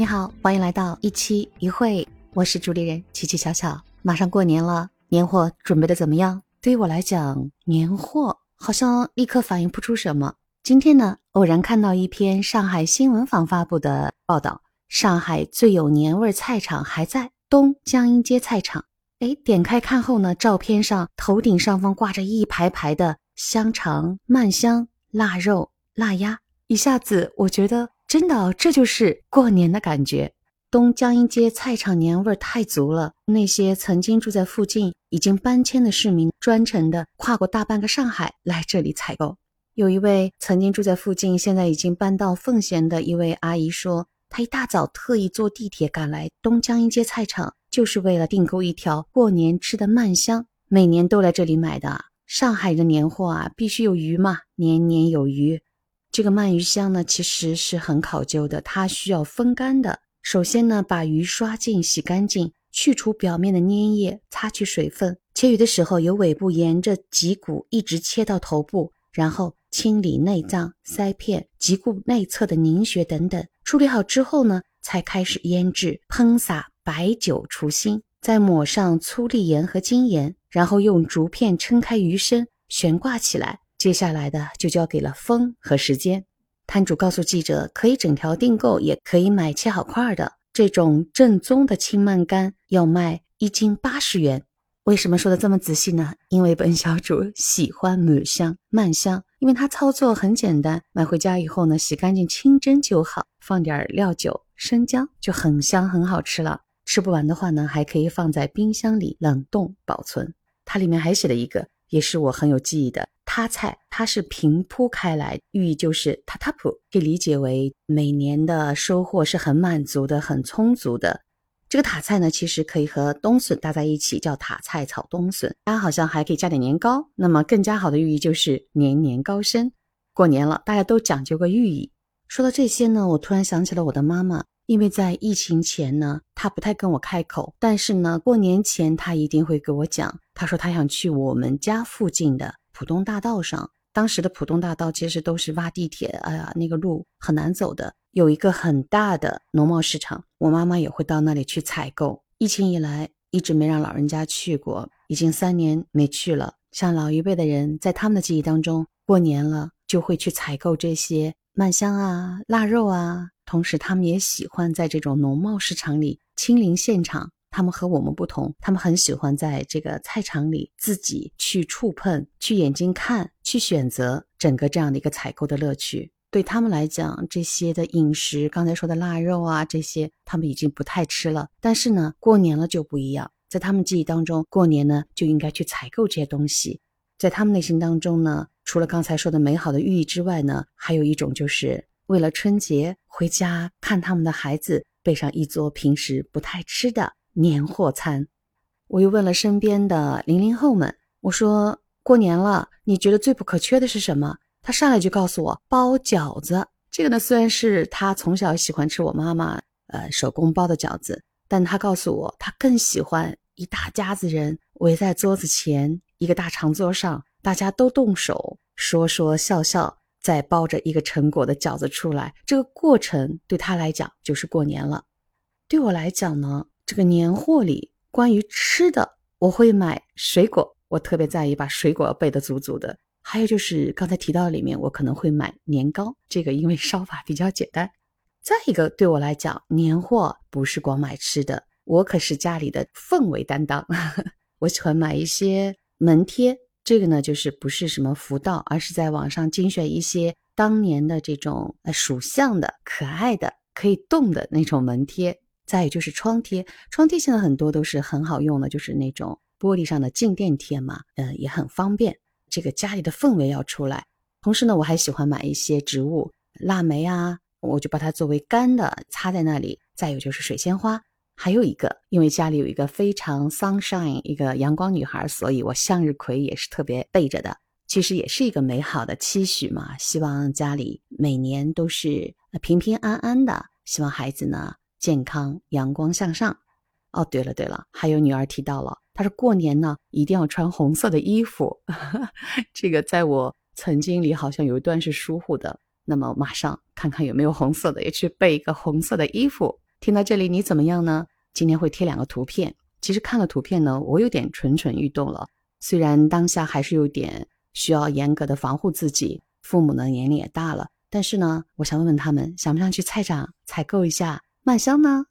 你好，欢迎来到一期一会，我是主理人琪琪小巧。马上过年了，年货准备的怎么样？对于我来讲，年货好像立刻反应不出什么。今天呢，偶然看到一篇上海新闻坊发布的报道，上海最有年味菜场还在东江阴街菜场。哎，点开看后呢，照片上头顶上方挂着一排排的香肠、鳗香、腊肉、腊鸭，一下子我觉得真的这就是过年的感觉。东江阴街菜场年味太足了，那些曾经住在附近、已经搬迁的市民，专程的跨过大半个上海来这里采购。有一位曾经住在附近，现在已经搬到奉贤的一位阿姨说，她一大早特意坐地铁赶来东江阴街菜场，就是为了订购一条过年吃的鳗香，每年都来这里买的。上海的年货啊，必须有鱼嘛，年年有余。这个鳗鱼香呢，其实是很考究的，它需要风干的。首先呢，把鱼刷净、洗干净，去除表面的粘液，擦去水分。切鱼的时候，由尾部沿着脊骨一直切到头部，然后。清理内脏、腮片、脊骨内侧的凝血等等，处理好之后呢，才开始腌制，喷洒白酒除腥，再抹上粗粒盐和精盐，然后用竹片撑开鱼身，悬挂起来。接下来的就交给了风和时间。摊主告诉记者，可以整条订购，也可以买切好块的。这种正宗的青鳗干要卖一斤八十元。为什么说的这么仔细呢？因为本小主喜欢母香鳗香，因为它操作很简单，买回家以后呢，洗干净清蒸就好，放点料酒、生姜就很香很好吃了。吃不完的话呢，还可以放在冰箱里冷冻保存。它里面还写了一个，也是我很有记忆的他菜，它是平铺开来，寓意就是塔塔普，可以理解为每年的收获是很满足的、很充足的。这个塔菜呢，其实可以和冬笋搭在一起，叫塔菜炒冬笋。大家好像还可以加点年糕，那么更加好的寓意就是年年高升。过年了，大家都讲究个寓意。说到这些呢，我突然想起了我的妈妈，因为在疫情前呢，他不太跟我开口，但是呢，过年前他一定会给我讲。他说他想去我们家附近的浦东大道上。当时的浦东大道其实都是挖地铁，哎呀，那个路很难走的。有一个很大的农贸市场，我妈妈也会到那里去采购。疫情以来，一直没让老人家去过，已经三年没去了。像老一辈的人，在他们的记忆当中，过年了就会去采购这些鳗香啊、腊肉啊，同时他们也喜欢在这种农贸市场里亲临现场。他们和我们不同，他们很喜欢在这个菜场里自己去触碰、去眼睛看、去选择整个这样的一个采购的乐趣。对他们来讲，这些的饮食，刚才说的腊肉啊，这些他们已经不太吃了。但是呢，过年了就不一样，在他们记忆当中，过年呢就应该去采购这些东西。在他们内心当中呢，除了刚才说的美好的寓意之外呢，还有一种就是为了春节回家看他们的孩子，备上一桌平时不太吃的。年货餐，我又问了身边的零零后们，我说过年了，你觉得最不可缺的是什么？他上来就告诉我包饺子。这个呢，虽然是他从小喜欢吃我妈妈呃手工包的饺子，但他告诉我，他更喜欢一大家子人围在桌子前，一个大长桌上，大家都动手，说说笑笑，再包着一个成果的饺子出来。这个过程对他来讲就是过年了。对我来讲呢？这个年货里关于吃的，我会买水果，我特别在意把水果备得足足的。还有就是刚才提到里面，我可能会买年糕，这个因为烧法比较简单。再一个，对我来讲，年货不是光买吃的，我可是家里的氛围担当。我喜欢买一些门贴，这个呢就是不是什么福到，而是在网上精选一些当年的这种呃属相的、可爱的、可以动的那种门贴。再有就是窗贴，窗贴现在很多都是很好用的，就是那种玻璃上的静电贴嘛，嗯，也很方便。这个家里的氛围要出来。同时呢，我还喜欢买一些植物，腊梅啊，我就把它作为干的插在那里。再有就是水仙花，还有一个，因为家里有一个非常 sunshine 一个阳光女孩，所以我向日葵也是特别备着的。其实也是一个美好的期许嘛，希望家里每年都是平平安安的，希望孩子呢。健康、阳光向上。哦，对了对了，还有女儿提到了，她说过年呢一定要穿红色的衣服。这个在我曾经里好像有一段是疏忽的，那么马上看看有没有红色的，也去备一个红色的衣服。听到这里你怎么样呢？今天会贴两个图片，其实看了图片呢，我有点蠢蠢欲动了。虽然当下还是有点需要严格的防护自己，父母呢年龄也大了，但是呢，我想问问他们，想不想去菜场采购一下麦香呢？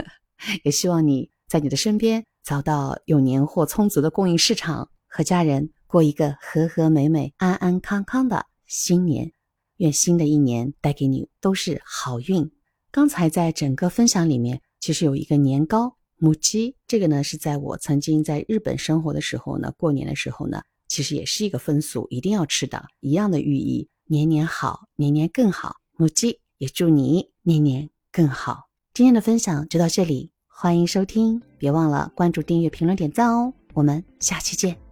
也希望你在你的身边找到有年货充足的供应市场，和家人过一个和和美美、安安康康的新年。愿新的一年带给你都是好运。刚才在整个分享里面，其实有一个年糕。母鸡这个呢，是在我曾经在日本生活的时候呢，过年的时候呢，其实也是一个风俗，一定要吃的，一样的寓意，年年好，年年更好。母鸡也祝你年年更好。今天的分享就到这里，欢迎收听，别忘了关注、订阅、评论、点赞哦。我们下期见。